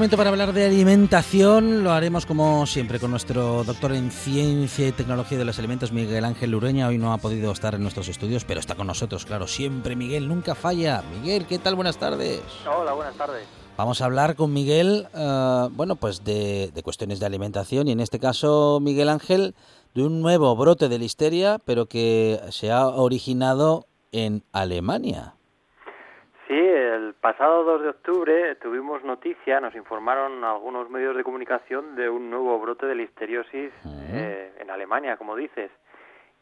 Momento para hablar de alimentación. Lo haremos como siempre con nuestro doctor en ciencia y tecnología de los alimentos, Miguel Ángel Lureña. Hoy no ha podido estar en nuestros estudios, pero está con nosotros, claro, siempre. Miguel, nunca falla. Miguel, ¿qué tal? Buenas tardes. Hola, buenas tardes. Vamos a hablar con Miguel, eh, bueno, pues de, de cuestiones de alimentación y en este caso, Miguel Ángel, de un nuevo brote de listeria, pero que se ha originado en Alemania. Sí, el pasado 2 de octubre tuvimos noticia, nos informaron algunos medios de comunicación de un nuevo brote de listeriosis eh, en Alemania, como dices,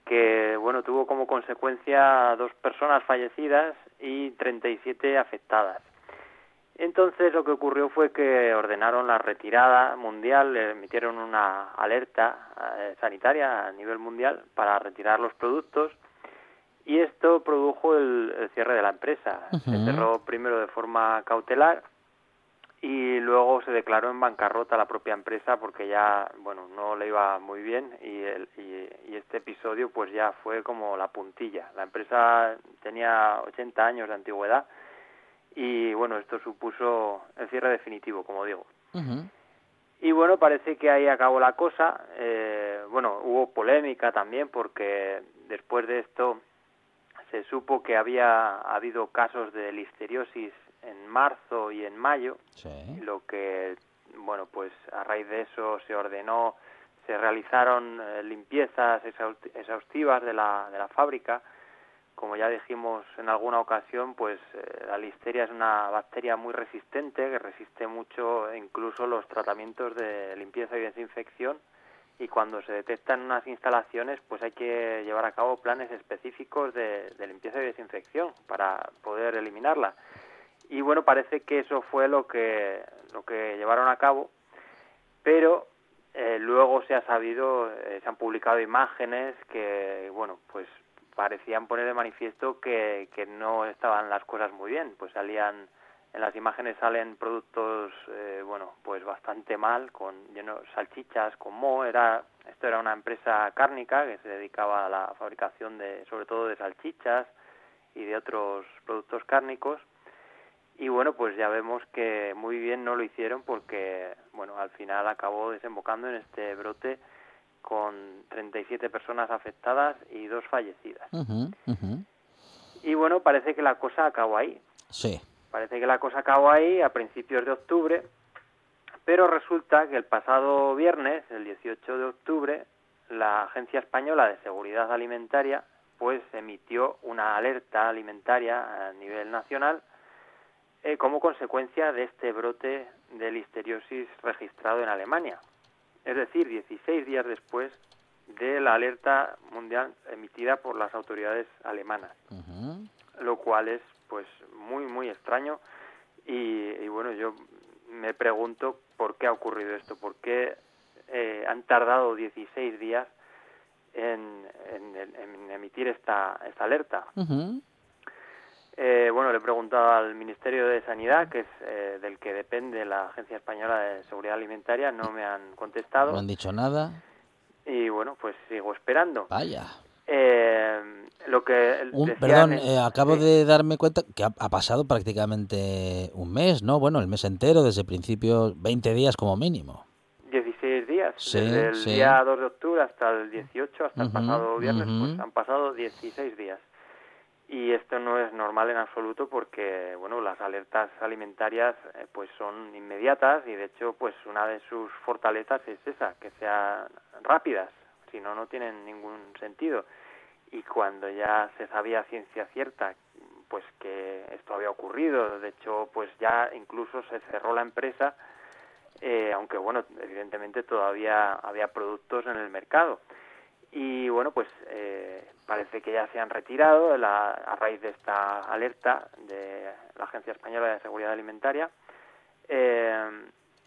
que bueno tuvo como consecuencia dos personas fallecidas y 37 afectadas. Entonces lo que ocurrió fue que ordenaron la retirada mundial, emitieron una alerta eh, sanitaria a nivel mundial para retirar los productos y esto produjo el, cierre de la empresa. Se cerró primero de forma cautelar y luego se declaró en bancarrota la propia empresa porque ya, bueno, no le iba muy bien y, el, y, este episodio pues ya fue como la puntilla. La empresa tenía 80 años de antigüedad y bueno, esto supuso el cierre definitivo, como digo. Y bueno, parece que ahí acabó la cosa. Eh, bueno, hubo polémica también porque después de esto se supo que había habido casos de listeriosis en marzo y en mayo, lo que, bueno, pues a raíz de eso se ordenó, se realizaron eh, limpiezas exhaustivas de la, de la fábrica. Como ya dijimos en alguna ocasión, pues eh, la listeria es una bacteria muy resistente, que resiste mucho incluso los tratamientos de limpieza y desinfección y cuando se detectan unas instalaciones pues hay que llevar a cabo planes específicos de, limpieza y desinfección para poder eliminarla. Y bueno parece que eso fue lo que lo que llevaron a cabo pero eh, luego se ha sabido eh, se han publicado imágenes que bueno pues parecían poner de manifiesto que, que no estaban las cosas muy bien pues salían en las imágenes salen productos eh, bueno pues bastante mal con lleno salchichas con mo era esto era una empresa cárnica que se dedicaba a la fabricación de sobre todo de salchichas y de otros productos cárnicos y bueno pues ya vemos que muy bien no lo hicieron porque bueno al final acabó desembocando en este brote con 37 personas afectadas y dos fallecidas Y bueno, parece que la cosa acabó ahí. Sí. Parece que la cosa acabó ahí a principios de octubre, pero resulta que el pasado viernes, el 18 de octubre, la Agencia Española de Seguridad Alimentaria pues emitió una alerta alimentaria a nivel nacional eh, como consecuencia de este brote de listeriosis registrado en Alemania. Es decir, 16 días después de la alerta mundial emitida por las autoridades alemanas, lo cual es pues muy muy extraño y, bueno yo me pregunto por qué ha ocurrido esto, por qué eh, han tardado 16 días en, emitir esta, esta alerta. Eh, bueno, le he preguntado al Ministerio de Sanidad, que es eh, del que depende la Agencia Española de Seguridad Alimentaria, no me han contestado. No han dicho nada. Y bueno, pues sigo esperando. Vaya. Eh, lo que perdón, eh, acabo de darme cuenta que ha, pasado prácticamente un mes, ¿no? Bueno, el mes entero, desde principio, 20 días como mínimo. 16 días, desde el día 2 de octubre hasta el 18, hasta el pasado viernes, pues han pasado 16 días. Y esto no es normal en absoluto porque, bueno, las alertas alimentarias eh, pues son inmediatas y de hecho pues una de sus fortalezas es esa, que sean rápidas, si no, no tienen ningún sentido. Y cuando ya se sabía ciencia cierta pues que esto había ocurrido, de hecho pues ya incluso se cerró la empresa, eh, aunque bueno, evidentemente todavía había productos en el mercado. Y bueno, pues eh, parece que ya se han retirado a raíz de esta alerta de la Agencia Española de Seguridad Alimentaria. Eh,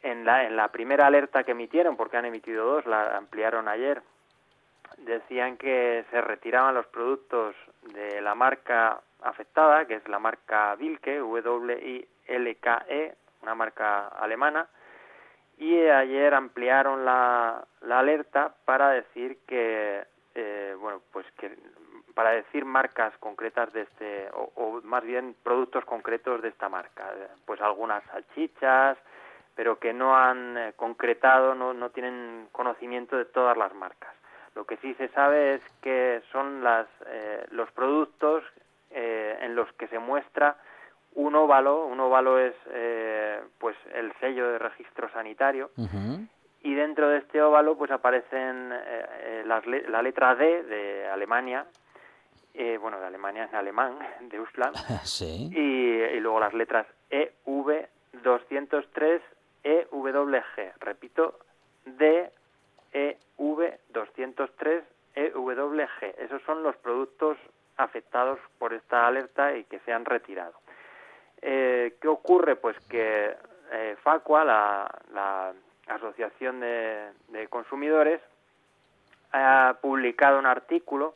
en, la, en la primera alerta que emitieron, porque han emitido dos, la ampliaron ayer, decían que se retiraban los productos de la marca afectada, que es la marca Wilke, W-I-L-K-E, una marca alemana, y ayer ampliaron la, alerta para decir que eh, bueno pues que para decir marcas concretas de este o, más bien productos concretos de esta marca. Pues algunas salchichas pero que no han eh, concretado no, no tienen conocimiento de todas las marcas lo que sí se sabe es que son las eh, los productos en los que se muestra un óvalo, un óvalo es eh, pues el sello de registro sanitario. Y dentro de este óvalo pues aparecen eh, eh, las la letra D de Alemania, bueno de Alemania en alemán, de Usland, y, y, luego las letras EV 203 EWG, repito, D EV 203 EWG. Esos son los productos afectados por esta alerta y que se han retirado. Eh, ¿Qué ocurre? Pues que eh, Facua, la, Asociación de, Consumidores, ha publicado un artículo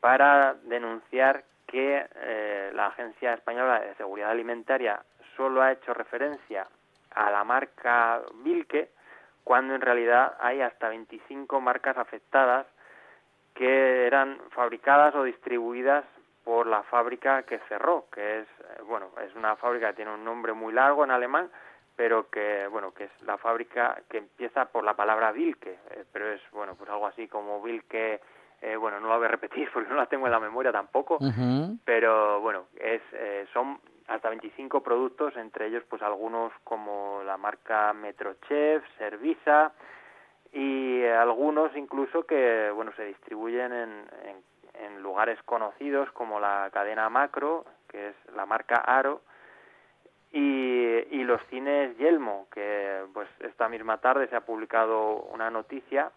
para denunciar que eh, la Agencia Española de Seguridad Alimentaria solo ha hecho referencia a la marca Vilke, cuando en realidad hay hasta 25 marcas afectadas que eran fabricadas o distribuidas por la fábrica que cerró, que es eh, bueno, es una fábrica que tiene un nombre muy largo en alemán, pero que bueno, que es la fábrica que empieza por la palabra Wilke, eh, pero es bueno, pues algo así como Wilke eh, bueno, no lo voy a repetir porque no la tengo en la memoria tampoco, pero bueno, es son hasta 25 productos, entre ellos pues algunos como la marca Metrochef, Servisa y algunos incluso que bueno se distribuyen en, en lugares conocidos como la cadena Macro, que es la marca Aro, y, los cines Yelmo, que pues esta misma tarde se ha publicado una noticia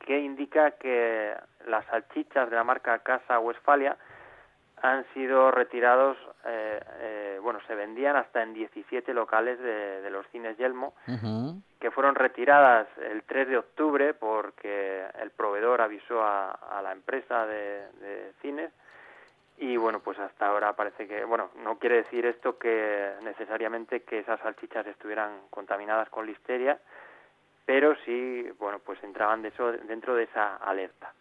que indica que las salchichas de la marca Casa Westfalia han sido retirados, eh, eh, bueno, se vendían hasta en 17 locales de, los cines Yelmo, que fueron retiradas el 3 de octubre porque el proveedor avisó a, la empresa de, cines y bueno, pues hasta ahora parece que, bueno, no quiere decir esto que necesariamente que esas salchichas estuvieran contaminadas con listeria, pero sí, bueno, pues entraban de eso, dentro de esa alerta.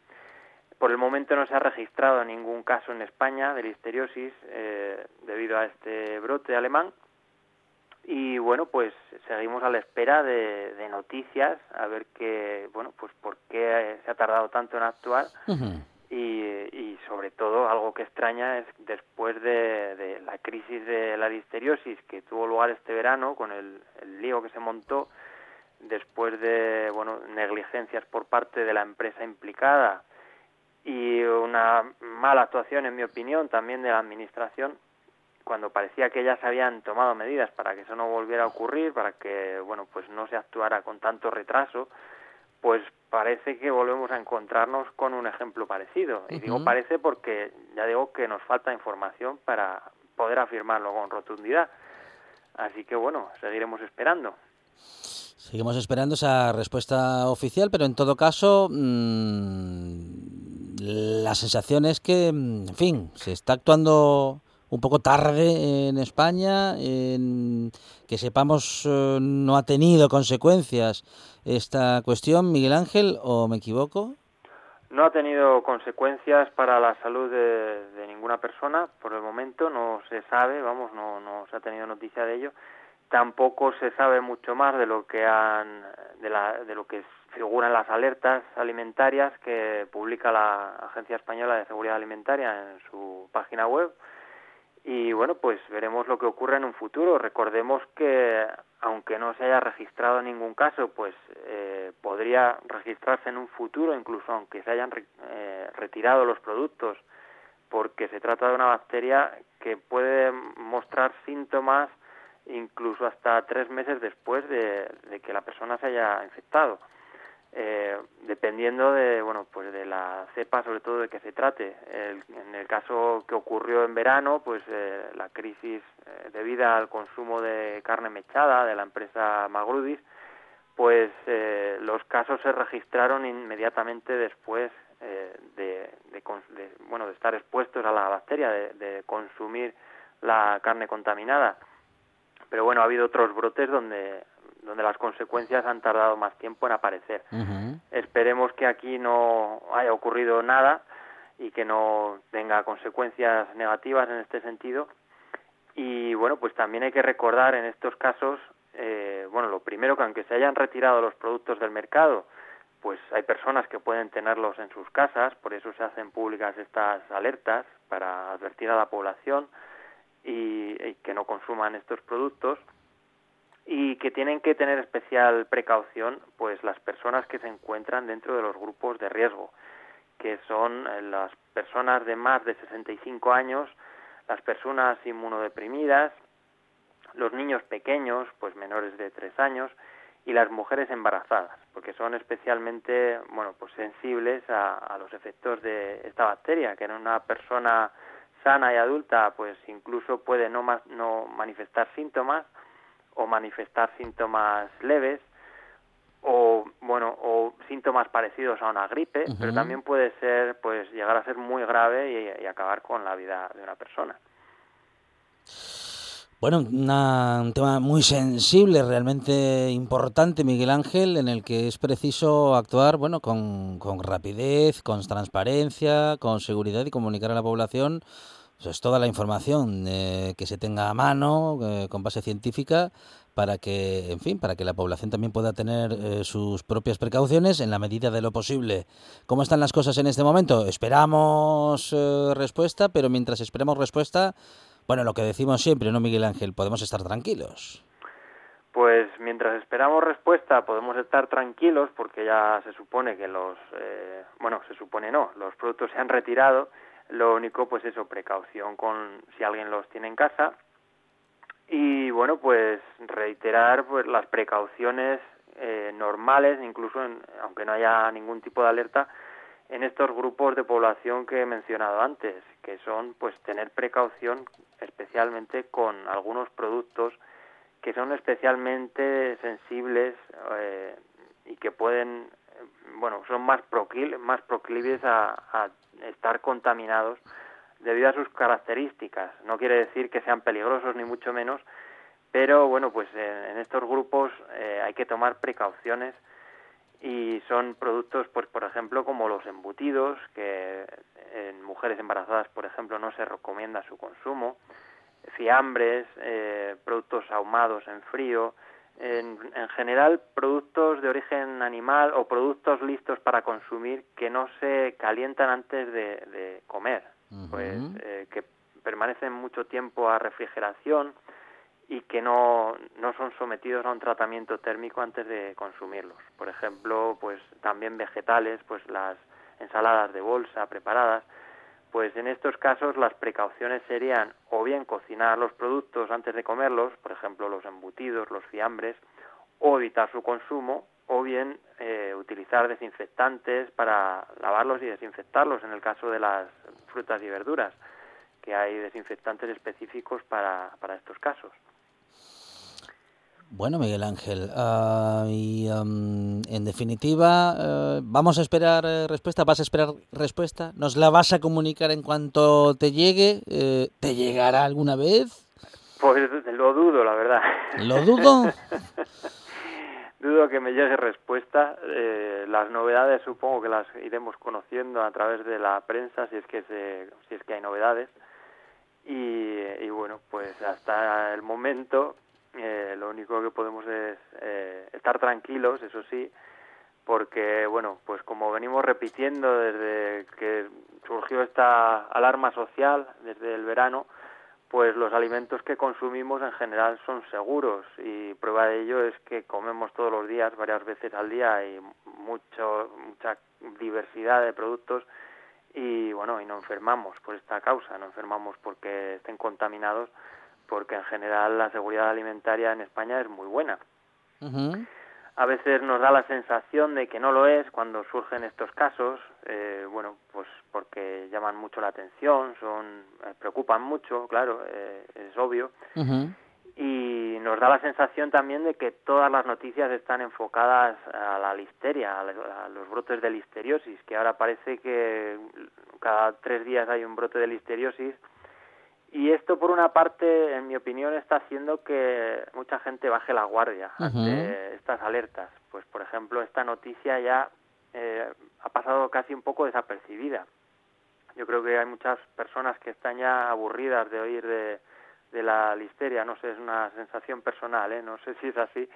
Por el momento no se ha registrado ningún caso en España de listeriosis eh, debido a este brote alemán. Y bueno, pues seguimos a la espera de, noticias, a ver qué, bueno, pues por qué se ha tardado tanto en actuar y, sobre todo algo que extraña es después de, la crisis de la listeriosis que tuvo lugar este verano con el, lío que se montó después de bueno negligencias por parte de la empresa implicada y una mala actuación en mi opinión también de la administración cuando parecía que ya se habían tomado medidas para que eso no volviera a ocurrir para que bueno pues no se actuara con tanto retraso pues parece que volvemos a encontrarnos con un ejemplo parecido. Y digo parece porque ya digo que nos falta información para poder afirmarlo con rotundidad. Así que bueno, seguiremos esperando. Seguimos esperando esa respuesta oficial, pero en todo caso, mmm, la sensación es que, en fin, se está actuando un poco tarde en España, en que sepamos eh, no ha tenido consecuencias esta cuestión, Miguel Ángel, o me equivoco? No ha tenido consecuencias para la salud de, ninguna persona por el momento, no se sabe, vamos, no, no se ha tenido noticia de ello. Tampoco se sabe mucho más de lo que han, de, la, de lo que figuran las alertas alimentarias que publica la Agencia Española de Seguridad Alimentaria en su página web y bueno, pues veremos lo que ocurre en un futuro. Recordemos que aunque no se haya registrado ningún caso, pues eh, podría registrarse en un futuro, incluso aunque se hayan eh, retirado los productos, porque se trata de una bacteria que puede mostrar síntomas incluso hasta tres meses después de que la persona se haya infectado. Eh, dependiendo de bueno pues de la cepa sobre todo de que se trate. En el caso que ocurrió en verano pues eh, la crisis eh, debida al consumo de carne mechada de la empresa Magrudis pues eh, los casos se registraron inmediatamente después de, bueno de estar expuestos a la bacteria de consumir la carne contaminada pero bueno ha habido otros brotes donde donde las consecuencias han tardado más tiempo en aparecer. Esperemos que aquí no haya ocurrido nada y que no tenga consecuencias negativas en este sentido. Y bueno, pues también hay que recordar en estos casos, eh, bueno, lo primero que aunque se hayan retirado los productos del mercado, pues hay personas que pueden tenerlos en sus casas, por eso se hacen públicas estas alertas para advertir a la población y que no consuman estos productos y que tienen que tener especial precaución pues las personas que se encuentran dentro de los grupos de riesgo, que son eh, las personas de más de 65 años, las personas inmunodeprimidas, los niños pequeños, pues menores de 3 años, y las mujeres embarazadas, porque son especialmente, bueno, pues sensibles a los efectos de esta bacteria, que en una persona sana y adulta, pues incluso puede no, más, no manifestar síntomas, o manifestar síntomas leves o bueno o síntomas parecidos a una gripe pero también puede ser pues llegar a ser muy grave y, acabar con la vida de una persona bueno, un tema muy sensible, realmente importante, Miguel Ángel, en el que es preciso actuar, bueno, con, rapidez, con transparencia, con seguridad y comunicar a la población es toda la información eh, que se tenga a mano, eh, con base científica, para que, en fin, para que la población también pueda tener eh, sus propias precauciones en la medida de lo posible. ¿Cómo están las cosas en este momento? Esperamos respuesta, pero mientras esperamos respuesta, bueno, lo que decimos siempre, ¿no, Miguel Ángel? Podemos estar tranquilos. Pues mientras esperamos respuesta podemos estar tranquilos porque ya se supone que los, bueno, se supone no, los productos se han retirado lo único, pues eso, precaución con si alguien los tiene en casa. Y bueno, pues reiterar pues las precauciones eh, normales, incluso aunque no haya ningún tipo de alerta, en estos grupos de población que he mencionado antes, que son pues tener precaución especialmente con algunos productos que son especialmente sensibles eh, y que pueden, bueno, son más, más proclives a estar contaminados debido a sus características. No quiere decir que sean peligrosos ni mucho menos, pero bueno, pues en, estos grupos eh, hay que tomar precauciones y son productos, pues por ejemplo, como los embutidos, que en mujeres embarazadas, por ejemplo, no se recomienda su consumo, fiambres, eh, productos ahumados en frío, en, general productos de origen animal o productos listos para consumir que no se calientan antes de, comer, pues eh, que permanecen mucho tiempo a refrigeración y que no, no son sometidos a un tratamiento térmico antes de consumirlos. Por ejemplo, pues también vegetales, pues las ensaladas de bolsa preparadas, pues en estos casos las precauciones serían o bien cocinar los productos antes de comerlos, por ejemplo los embutidos, los fiambres, o evitar su consumo, o bien eh, utilizar desinfectantes para lavarlos y desinfectarlos en el caso de las frutas y verduras, que hay desinfectantes específicos para, para estos casos. Bueno, Miguel Ángel, ah, y en definitiva, eh, ¿vamos a esperar eh, respuesta? ¿Vas a esperar respuesta? ¿Nos la vas a comunicar en cuanto te llegue? Eh, ¿Te llegará alguna vez? Pues lo dudo, la verdad. ¿Lo dudo? dudo que me llegue respuesta. las novedades supongo que las iremos conociendo a través de la prensa si es que, si es que hay novedades. Y, y bueno, pues hasta el momento eh, lo único que podemos es eh, estar tranquilos, eso sí, porque, bueno, pues como venimos repitiendo desde que surgió esta alarma social, desde el verano, pues los alimentos que consumimos en general son seguros y prueba de ello es que comemos todos los días, varias veces al día y mucho, mucha diversidad de productos y bueno, y no enfermamos por esta causa, no enfermamos porque estén contaminados porque en general la seguridad alimentaria en España es muy buena. A veces nos da la sensación de que no lo es cuando surgen estos casos, eh, bueno, pues porque llaman mucho la atención, son eh, preocupan mucho, claro, eh, es obvio. Y nos da la sensación también de que todas las noticias están enfocadas a la listeria, a los brotes de listeriosis, que ahora parece que cada tres días hay un brote de listeriosis y esto, por una parte, en mi opinión, está haciendo que mucha gente baje la guardia ante estas alertas. Pues, por ejemplo, esta noticia ya eh, ha pasado casi un poco desapercibida. Yo creo que hay muchas personas que están ya aburridas de oír de, de la listeria. No sé, es una sensación personal, ¿eh? no sé si es así,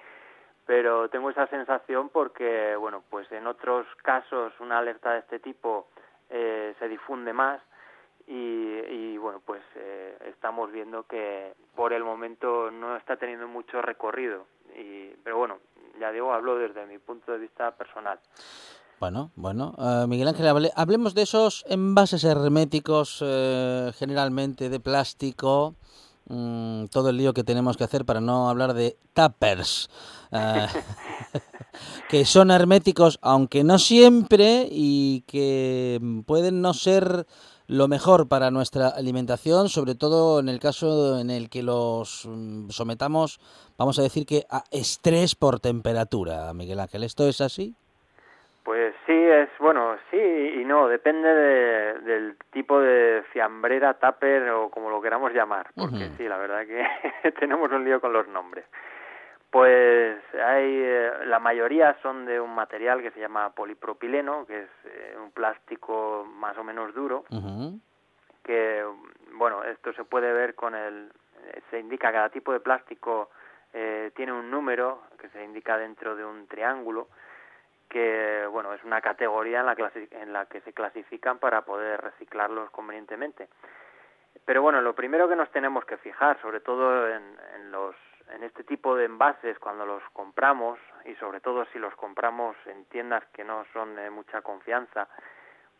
pero tengo esa sensación porque, bueno, pues en otros casos una alerta de este tipo eh, se difunde más y, bueno, pues eh, estamos viendo que por el momento no está teniendo mucho recorrido. Y, pero bueno, ya digo, hablo desde mi punto de vista personal. Bueno, bueno, eh, Miguel Ángel, hablemos de esos envases herméticos eh, generalmente de plástico, mm, todo el lío que tenemos que hacer para no hablar de tappers, que son herméticos, aunque no siempre, y que pueden no ser lo mejor para nuestra alimentación, sobre todo en el caso en el que los mm, sometamos, vamos a decir que a estrés por temperatura, Miguel Ángel. ¿Esto es así? Pues sí, es bueno, sí y no, depende del tipo de fiambrera, tupper o como lo queramos llamar, porque sí, la verdad que tenemos un lío con los nombres. Pues hay, eh, la mayoría son de un material que se llama polipropileno, que es eh, un plástico más o menos duro, que, bueno, esto se puede ver con el, eh, se indica cada tipo de plástico tiene un número que se indica dentro de un triángulo, que, bueno, es una categoría en la, en la que se clasifican para poder reciclarlos convenientemente. Pero bueno, lo primero que nos tenemos que fijar, sobre todo en los en este tipo de envases cuando los compramos y sobre todo si los compramos en tiendas que no son de mucha confianza,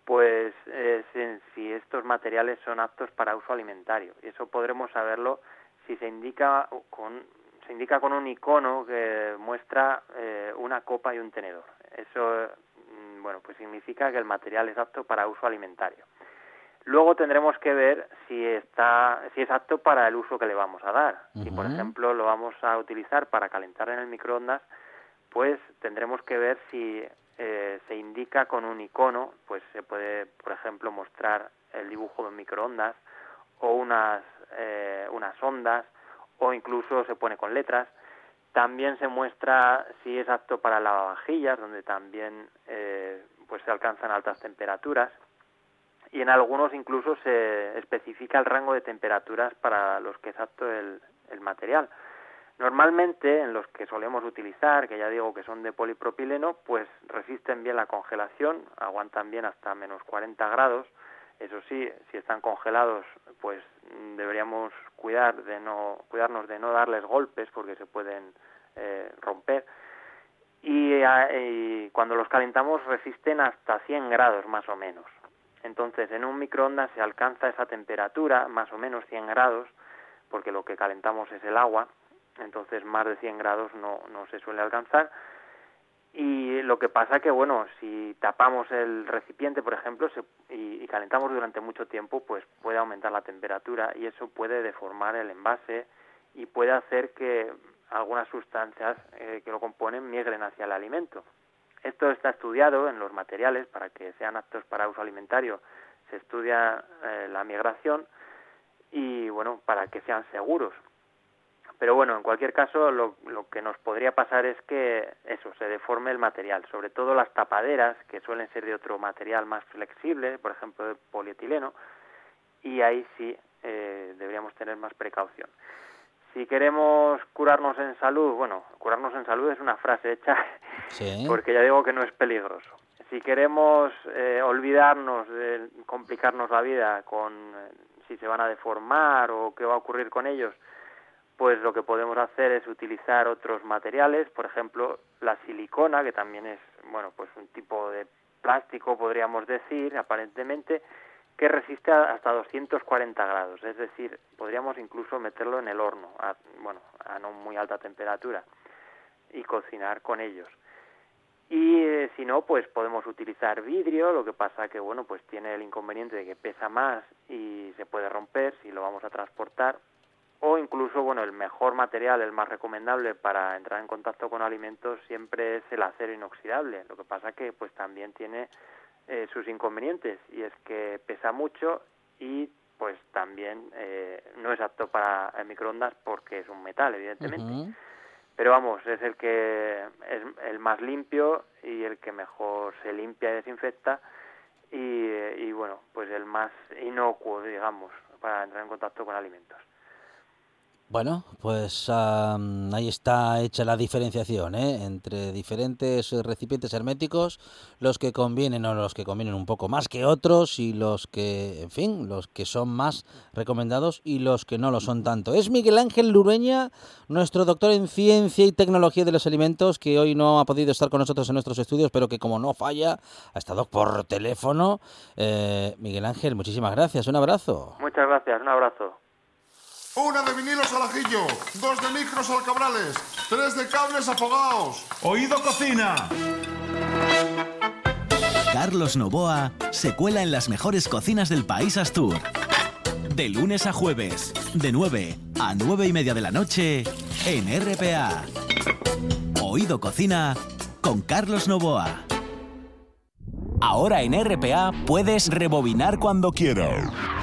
pues es en si estos materiales son aptos para uso alimentario. Y eso podremos saberlo si se indica con se indica con un icono que muestra eh, una copa y un tenedor. Eso mm, bueno, pues significa que el material es apto para uso alimentario. Luego tendremos que ver si está, si es apto para el uso que le vamos a dar. Si, por ejemplo, lo vamos a utilizar para calentar en el microondas, pues tendremos que ver si eh, se indica con un icono, pues se puede, por ejemplo, mostrar el dibujo de un microondas o unas, eh, unas ondas o incluso se pone con letras. También se muestra si es apto para lavavajillas, donde también eh, pues se alcanzan altas temperaturas y en algunos incluso se especifica el rango de temperaturas para los que es apto el, material. Normalmente en los que solemos utilizar, que ya digo que son de polipropileno, pues resisten bien la congelación, aguantan bien hasta menos 40 grados. Eso sí, si están congelados, pues deberíamos cuidar de no, cuidarnos de no darles golpes porque se pueden eh, romper. Y, y cuando los calentamos resisten hasta 100 grados más o menos. Entonces, en un microondas se alcanza esa temperatura, más o menos 100 grados, porque lo que calentamos es el agua, entonces más de 100 grados no, se suele alcanzar. Y lo que pasa que, bueno, si tapamos el recipiente, por ejemplo, y, calentamos durante mucho tiempo, pues puede aumentar la temperatura y eso puede deformar el envase y puede hacer que algunas sustancias eh, que lo componen migren hacia el alimento. Esto está estudiado en los materiales para que sean aptos para uso alimentario. Se estudia eh, la migración y, bueno, para que sean seguros. Pero bueno, en cualquier caso, lo, lo, que nos podría pasar es que eso, se deforme el material, sobre todo las tapaderas, que suelen ser de otro material más flexible, por ejemplo de polietileno, y ahí sí eh, deberíamos tener más precaución. Si queremos curarnos en salud, bueno, curarnos en salud es una frase hecha, porque ya digo que no es peligroso. Si queremos eh, olvidarnos de complicarnos la vida con eh, si se van a deformar o qué va a ocurrir con ellos, pues lo que podemos hacer es utilizar otros materiales, por ejemplo, la silicona, que también es, bueno, pues un tipo de plástico, podríamos decir, aparentemente, que resiste hasta 240 grados, es decir, podríamos incluso meterlo en el horno, a, bueno, a no muy alta temperatura, y cocinar con ellos. Y eh, si no, pues podemos utilizar vidrio, lo que pasa que, bueno, pues tiene el inconveniente de que pesa más y se puede romper si lo vamos a transportar, o incluso, bueno, el mejor material, el más recomendable para entrar en contacto con alimentos siempre es el acero inoxidable. Lo que pasa que, pues también tiene eh, sus inconvenientes y es que pesa mucho y pues también eh, no es apto para microondas porque es un metal, evidentemente. Pero vamos, es el que es el más limpio y el que mejor se limpia y desinfecta y, y bueno, pues el más inocuo, digamos, para entrar en contacto con alimentos. Bueno, pues ahí está hecha la diferenciación ¿eh? entre diferentes recipientes herméticos, los que convienen o los que convienen un poco más que otros y los que, en fin, los que son más recomendados y los que no lo son tanto. Es Miguel Ángel Lureña, nuestro doctor en ciencia y tecnología de los alimentos, que hoy no ha podido estar con nosotros en nuestros estudios, pero que como no falla, ha estado por teléfono. Eh, Miguel Ángel, muchísimas gracias, un abrazo. Muchas gracias, un abrazo. Una de vinilos al ajillo, dos de micros al cabrales, tres de cables afogados. Oído cocina. Carlos Novoa se cuela en las mejores cocinas del país Astur. De lunes a jueves, de 9 a 9 y media de la noche, en RPA. Oído Cocina con Carlos Novoa. Ahora en RPA puedes rebobinar cuando quieras.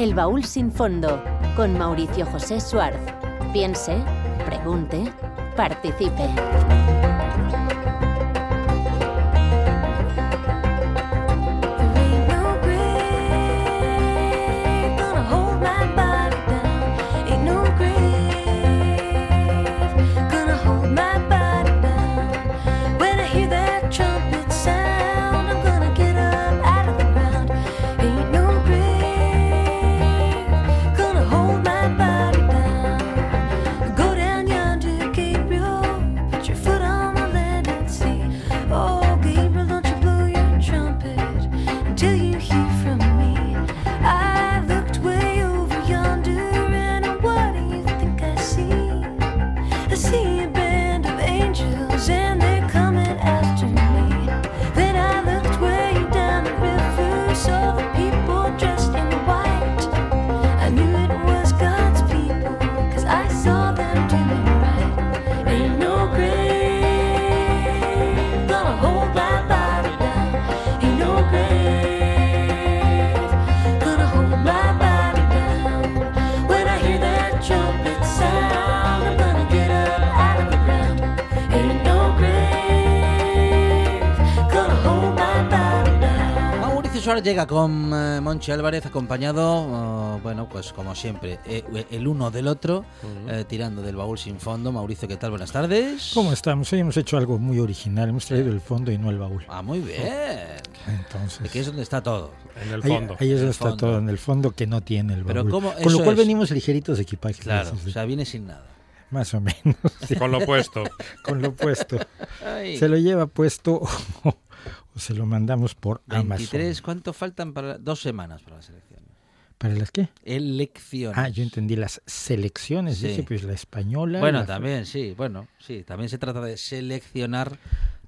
El baúl sin fondo con Mauricio José Suárez. Piense, pregunte, participe. Llega con eh, Monchi Álvarez acompañado, oh, bueno, pues como siempre, eh, el uno del otro, eh, tirando del baúl sin fondo. Mauricio, ¿qué tal? Buenas tardes. ¿Cómo estamos? Hoy hemos hecho algo muy original. Hemos traído el fondo y no el baúl. Ah, muy bien. Entonces, Aquí es donde está todo. En el ahí, fondo. ahí es En el donde está fondo. todo, en el fondo que no tiene el Pero baúl. ¿cómo? Con lo cual es. venimos ligeritos de equipaje. Claro, o sea, viene sin nada. más o menos. sí, Con lo puesto. con lo puesto. Ay, Se lo lleva puesto se lo mandamos por 23, Amazon. ¿cuánto faltan para dos semanas para las elecciones? ¿Para las qué? Elecciones. Ah, yo entendí las selecciones. Sí. Pues la española. Bueno, la- también, sí, bueno, sí, también se trata de seleccionar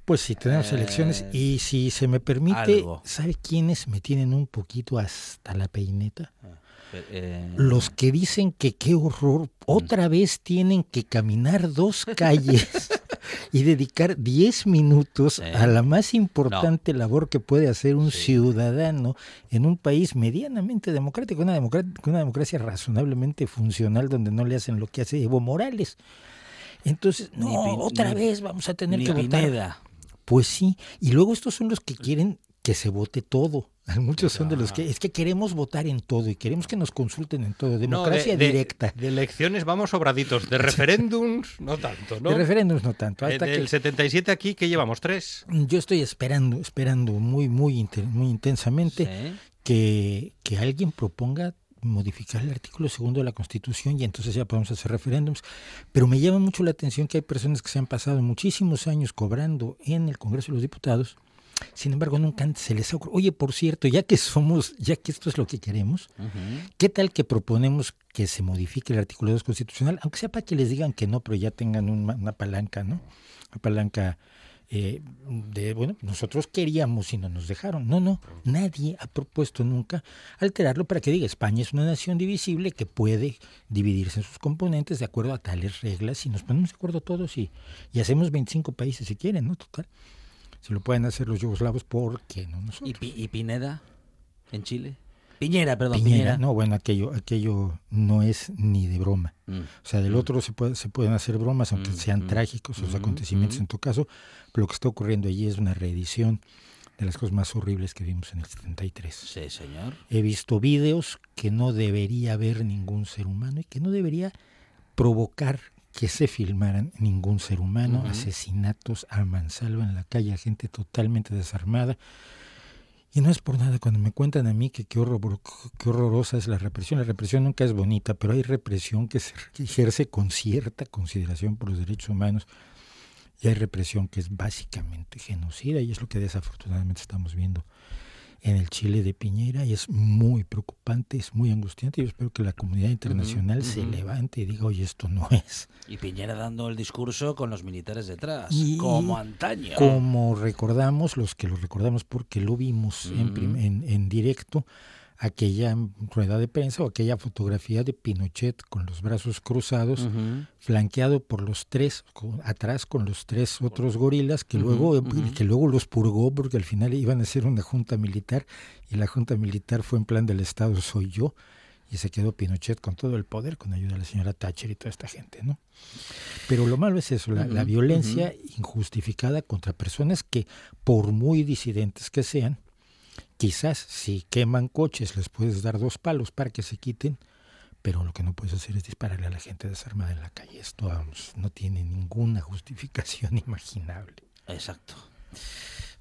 Pues sí, tenemos Eh, elecciones. Y si se me permite, algo. ¿sabe quiénes me tienen un poquito hasta la peineta? Eh, Los que dicen que qué horror, otra vez tienen que caminar dos calles y dedicar 10 minutos Sí. a la más importante labor que puede hacer un Sí. ciudadano en un país medianamente democrático, una, democra- una democracia razonablemente funcional donde no le hacen lo que hace Evo Morales. Entonces, no, Ni otra ni- vez vamos a tener que votar. Pues sí, y luego estos son los que quieren que se vote todo. Muchos son de los que es que queremos votar en todo y queremos que nos consulten en todo. Democracia No, de- de- directa. De, elecciones vamos sobraditos. De referéndums, no tanto, ¿no? De referéndums no tanto. Eh, Hasta que 77 aquí, que llevamos? ¿Tres? yo estoy esperando, esperando muy, muy, muy intensamente Sí. que, que alguien proponga modificar el artículo segundo de la Constitución y entonces ya podemos hacer referéndums. Pero me llama mucho la atención que hay personas que se han pasado muchísimos años cobrando en el Congreso de los Diputados. Sin embargo, nunca antes se les ha ocurrido. Oye, por cierto, ya que somos, ya que esto es lo que queremos. ¿qué tal que proponemos que se modifique el artículo 2 constitucional? Aunque sea para que les digan que no, pero ya tengan una, una palanca, ¿no? Una palanca eh, de, bueno, nosotros queríamos y no nos dejaron. No, no, nadie ha propuesto nunca alterarlo para que diga España es una nación divisible que puede dividirse en sus componentes de acuerdo a tales reglas y nos ponemos de acuerdo todos y, y hacemos 25 países si quieren, ¿no? Total. Se lo pueden hacer los yugoslavos, ¿por qué no nosotros? ¿Y, y Pineda en Chile? Piñera, perdón, Piñera, Piñera. no, bueno, aquello, aquello no es ni de broma. Mm. O sea, del otro se, puede, se pueden hacer bromas, aunque Mm, sean mm, trágicos los mm, acontecimientos mm. en tu caso, pero lo que está ocurriendo allí es una reedición de las cosas más horribles que vimos en el 73. Sí, señor. He visto vídeos que no debería ver ningún ser humano y que no debería provocar que se filmaran ningún ser humano, Ujú. asesinatos a mansalva en la calle, gente totalmente desarmada. Y no es por nada cuando me cuentan a mí que qué, horror- qué horrorosa es la represión. La represión nunca es bonita, pero hay represión que se ejerce con cierta consideración por los derechos humanos y hay represión que es básicamente genocida y es lo que desafortunadamente estamos viendo en el Chile de Piñera y es muy preocupante, es muy angustiante. Yo espero que la comunidad internacional se levante y diga, oye, esto no es. Y Piñera dando el discurso con los militares detrás, Y- como antaño. Como recordamos, los que lo recordamos porque lo vimos en, Ujú. prim- en, en directo, aquella rueda de prensa o aquella fotografía de Pinochet con los brazos cruzados, flanqueado por los tres, con- atrás con los tres otros gorilas, que, luego, ujú. que luego los purgó porque al final iban a ser una junta militar y la junta militar fue en plan del Estado soy yo y se quedó Pinochet con todo el poder con ayuda de la señora Thatcher y toda esta gente, ¿no? Pero lo malo es eso, la, violencia injustificada contra personas que, por muy disidentes que sean, quizás si queman coches les puedes dar dos palos para que se quiten, pero lo que no puedes hacer es dispararle a la gente desarmada en la calle. Esto vamos, no tiene ninguna justificación imaginable. Exacto.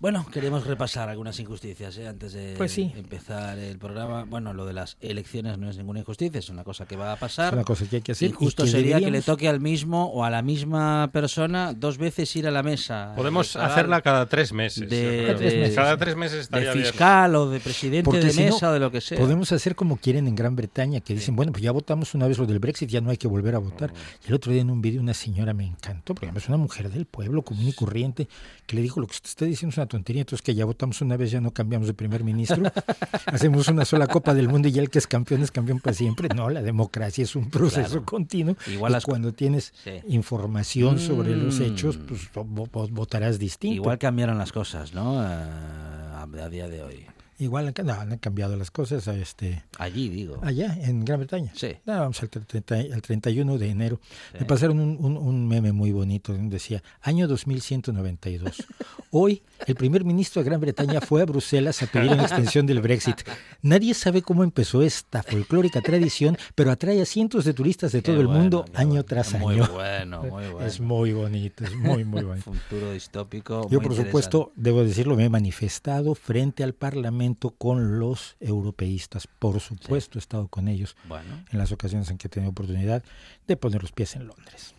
Bueno, queremos repasar algunas injusticias ¿eh? antes de Pues sí. empezar el programa. Bueno, lo de las elecciones no es ninguna injusticia, es una cosa que va a Es pasar. una cosa que hay que hacer. y Injusto sería que le toque al mismo o a la misma persona dos veces ir a la mesa. Podemos hacerla cada tres meses. de- meses. Cada tres meses de bien. fiscal o de presidente Porque de si no, mesa o de lo que sea. Podemos hacer como quieren en Gran Bretaña, que dicen, bueno, pues ya votamos una vez lo del Brexit, ya no hay que volver a votar. Y el otro día en un vídeo una señora me encantó, porque además es una mujer del pueblo, común y corriente, que le dijo, lo que usted está diciendo es una tontería, entonces que ya votamos una vez, ya no cambiamos de primer ministro, hacemos una sola Copa del Mundo y ya el que es campeón es campeón para siempre. No, la democracia es un proceso Claro. continuo. Igual y las- cuando tienes Sí. información sobre los Mm. hechos, pues vo- vo- votarás distinto. Igual cambiaron las cosas, ¿no? A, a día de hoy. Igual han, no, han cambiado las cosas. Este, Allí, digo. Allá, en Gran Bretaña. Sí. No, vamos al, 30 al 31 de enero. Me pasaron un, un, un, meme muy bonito donde decía, año 2192. Hoy, el primer ministro de Gran Bretaña fue a Bruselas a pedir una extensión del Brexit. Nadie sabe cómo empezó esta folclórica tradición, pero atrae a cientos de turistas de todo Qué el bueno, mundo año bueno. tras Muy año. bueno, muy bueno. Es muy bonito, es muy, muy bonito. Futuro distópico. Yo, muy por supuesto, debo decirlo, me he manifestado frente al Parlamento con los europeístas. Por supuesto, he estado con ellos Bueno. en las ocasiones en que he tenido oportunidad de poner los pies en Londres.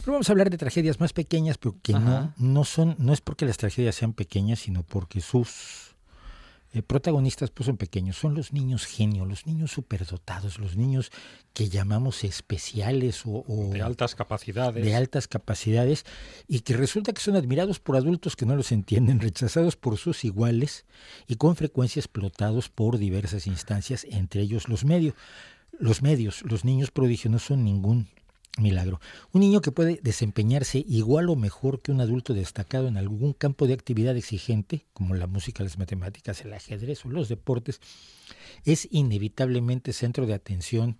Pero vamos a hablar de tragedias más pequeñas, pero que no, no son, no es porque las tragedias sean pequeñas, sino porque sus eh, protagonistas pues, son pequeños. Son los niños genio, los niños superdotados, los niños que llamamos especiales o, o De altas capacidades. de altas capacidades y que resulta que son admirados por adultos que no los entienden, rechazados por sus iguales y con frecuencia explotados por diversas instancias, entre ellos los medios. Los medios, los niños prodigio no son ningún milagro. Un niño que puede desempeñarse igual o mejor que un adulto destacado en algún campo de actividad exigente, como la música, las matemáticas, el ajedrez o los deportes, es inevitablemente centro de atención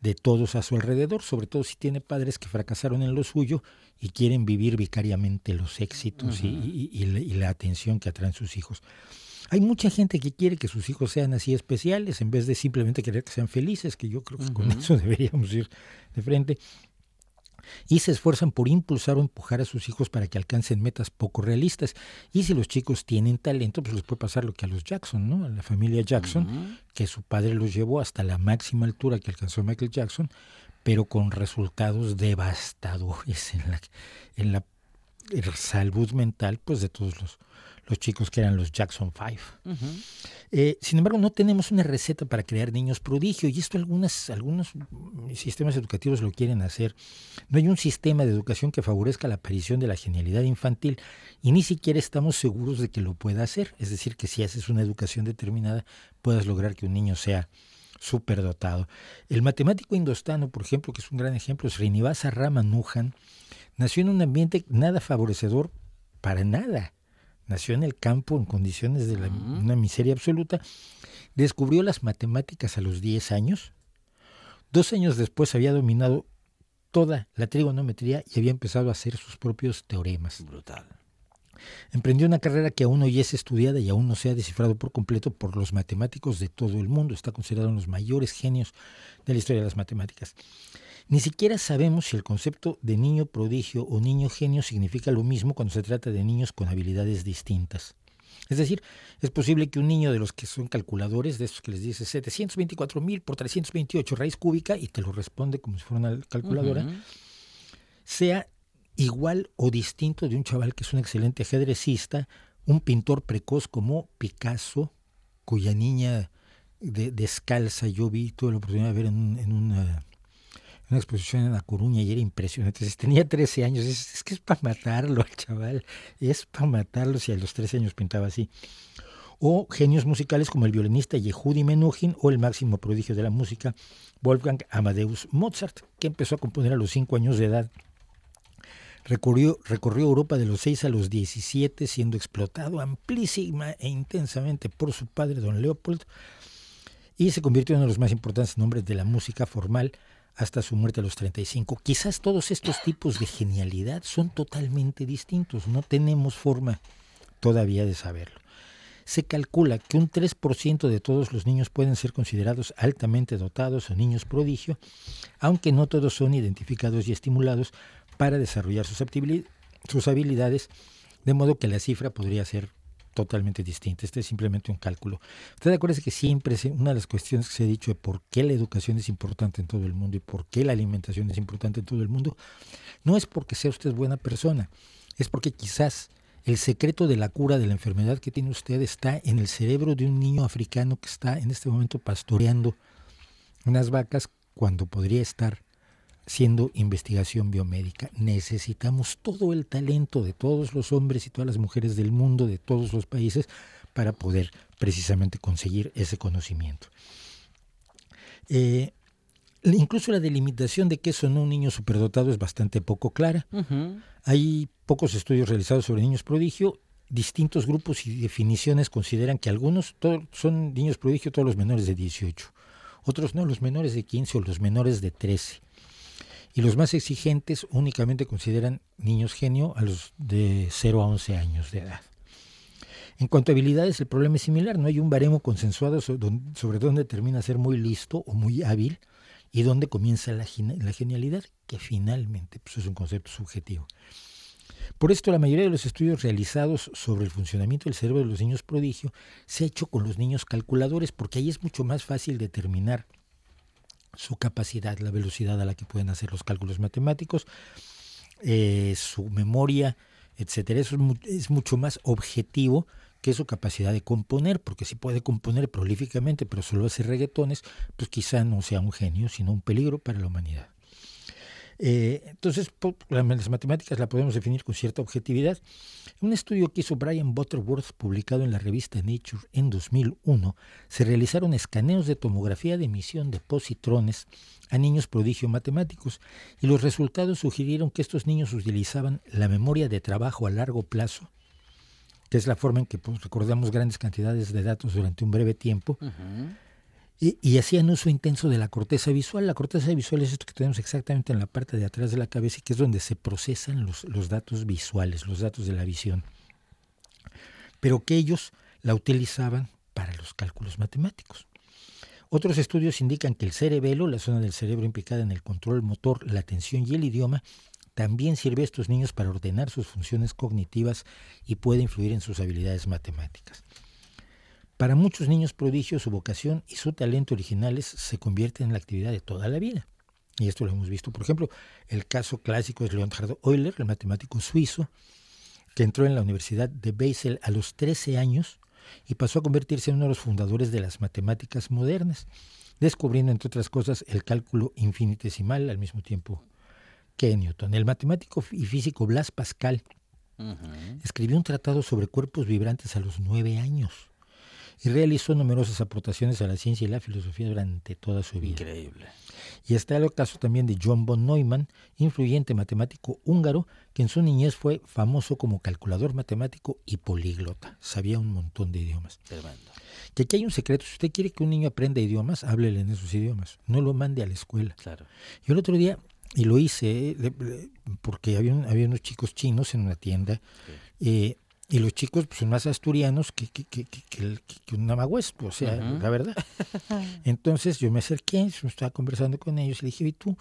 de todos a su alrededor, sobre todo si tiene padres que fracasaron en lo suyo y quieren vivir vicariamente los éxitos y, y- y la, y la atención que atraen sus hijos. Hay mucha gente que quiere que sus hijos sean así especiales en vez de simplemente querer que sean felices, que yo creo que con eso deberíamos ir de frente. Y se esfuerzan por impulsar o empujar a sus hijos para que alcancen metas poco realistas. Y si los chicos tienen talento, pues les puede pasar lo que a los Jackson, ¿no? A la familia Jackson, que su padre los llevó hasta la máxima altura que alcanzó Michael Jackson, pero con resultados devastadores en la, en la salud mental pues de todos los, los chicos que eran los Jackson Five. Eh, sin embargo, no tenemos una receta para crear niños prodigio y esto algunas, algunos sistemas educativos lo quieren hacer. No hay un sistema de educación que favorezca la aparición de la genialidad infantil y ni siquiera estamos seguros de que lo pueda hacer. Es decir, que si haces una educación determinada puedas lograr que un niño sea superdotado. El matemático indostano, por ejemplo, que es un gran ejemplo, Srinivasa Ramanujan, nació en un ambiente nada favorecedor para nada. Nació en el campo en condiciones de la- una miseria absoluta. Descubrió las matemáticas a los 10 años. Dos años después había dominado toda la trigonometría y había empezado a hacer sus propios teoremas. Brutal. Emprendió una carrera que aún hoy es estudiada y aún no se ha descifrado por completo por los matemáticos de todo el mundo. Está considerado uno de los mayores genios de la historia de las matemáticas. Ni siquiera sabemos si el concepto de niño prodigio o niño genio significa lo mismo cuando se trata de niños con habilidades distintas. Es decir, es posible que un niño de los que son calculadores, de esos que les dices 724 mil por 328 raíz cúbica y te lo responde como si fuera una calculadora, sea igual o distinto de un chaval que es un excelente ajedrecista, un pintor precoz como Picasso, cuya niña de- descalza yo vi, tuve la oportunidad de ver en, un- en una, una exposición en La Coruña y era impresionante. Entonces, tenía 13 años, es, que es para matarlo al chaval, es para matarlo si a los 13 años pintaba así. O genios musicales como el violinista Yehudi Menuhin o el máximo prodigio de la música, Wolfgang Amadeus Mozart, que empezó a componer a los 5 años de edad Recorrió, recorrió Europa de los 6 a los 17, siendo explotado amplísima e intensamente por su padre, don Leopold, y se convirtió en uno de los más importantes nombres de la música formal hasta su muerte a los 35. Quizás todos estos tipos de genialidad son totalmente distintos, no tenemos forma todavía de saberlo. Se calcula que un 3% de todos los niños pueden ser considerados altamente dotados o niños prodigio, aunque no todos son identificados y estimulados para desarrollar sus, habilidades, de modo que la cifra podría ser totalmente distinta. Este es simplemente un cálculo. Usted acuérdese que siempre una de las cuestiones que se ha dicho de por qué la educación es importante en todo el mundo y por qué la alimentación es importante en todo el mundo, no es porque sea usted buena persona, es porque quizás el secreto de la cura de la enfermedad que tiene usted está en el cerebro de un niño africano que está en este momento pastoreando unas vacas cuando podría estar siendo investigación biomédica. Necesitamos todo el talento de todos los hombres y todas las mujeres del mundo, de todos los países, para poder precisamente conseguir ese conocimiento. Eh, incluso la delimitación de qué es o no un niño superdotado es bastante poco clara. Hay pocos estudios realizados sobre niños prodigio. distintos grupos y definiciones consideran que algunos son niños prodigio, todos los menores de 18, otros no, los menores de 15 o los menores de 13. Y los más exigentes únicamente consideran niños genio a los de 0 a 11 años de edad. En cuanto a habilidades, el problema es similar. No hay un baremo consensuado sobre dónde termina ser muy listo o muy hábil y dónde comienza la, genialidad, que finalmente pues, es un concepto subjetivo. Por esto, la mayoría de los estudios realizados sobre el funcionamiento del cerebro de los niños prodigio se ha hecho con los niños calculadores, porque ahí es mucho más fácil determinar su capacidad, la velocidad a la que pueden hacer los cálculos matemáticos, eh, su memoria, etcétera. Eso es, mucho más objetivo que su capacidad de componer, porque si puede componer prolíficamente, pero solo hace reggaetones, pues quizá no sea un genio, sino un peligro para la humanidad. Eh, entonces, las matemáticas la podemos definir con cierta objetividad. Un estudio que hizo Brian Butterworth, publicado en la revista Nature en 2001, se realizaron escaneos de tomografía de emisión de positrones a niños prodigio matemáticos y los resultados sugirieron que estos niños utilizaban la memoria de trabajo a largo plazo, que es la forma en que pues, recordamos grandes cantidades de datos durante un breve tiempo, y, hacían uso intenso de la corteza visual. La corteza visual es esto que tenemos exactamente en la parte de atrás de la cabeza y que es donde se procesan los, los datos visuales, los datos de la visión. Pero que ellos la utilizaban para los cálculos matemáticos. Otros estudios indican que el cerebelo, la zona del cerebro implicada en el control motor, la atención y el idioma, también sirve a estos niños para ordenar sus funciones cognitivas y puede influir en sus habilidades matemáticas. Para muchos niños prodigios, su vocación y su talento originales se convierten en la actividad de toda la vida. Y esto lo hemos visto. Por ejemplo, el caso clásico es Leonhard Euler, el matemático suizo, que entró en la Universidad de Basel a los 13 años y pasó a convertirse en uno de los fundadores de las matemáticas modernas, descubriendo, entre otras cosas, el cálculo infinitesimal al mismo tiempo que Newton. El matemático y físico Blas Pascal escribió un tratado sobre cuerpos vibrantes a los nueve años y realizó numerosas aportaciones a la ciencia y la filosofía durante toda su vida. Increíble. Y está el caso también de John von Neumann, influyente matemático húngaro, que en su niñez fue famoso como calculador matemático y políglota. Sabía un montón de idiomas. Tremendo. Que aquí hay un secreto. Si usted quiere que un niño aprenda idiomas, háblele en esos idiomas. No lo mande a la escuela. Claro. Yo el otro día, y lo hice, eh, porque había, había unos chicos chinos en una tienda, eh, y los chicos pues, son más asturianos que, que, que, que, un namagüez, o sea, la verdad. Entonces yo me acerqué, estaba conversando con ellos y le dije, ¿y tú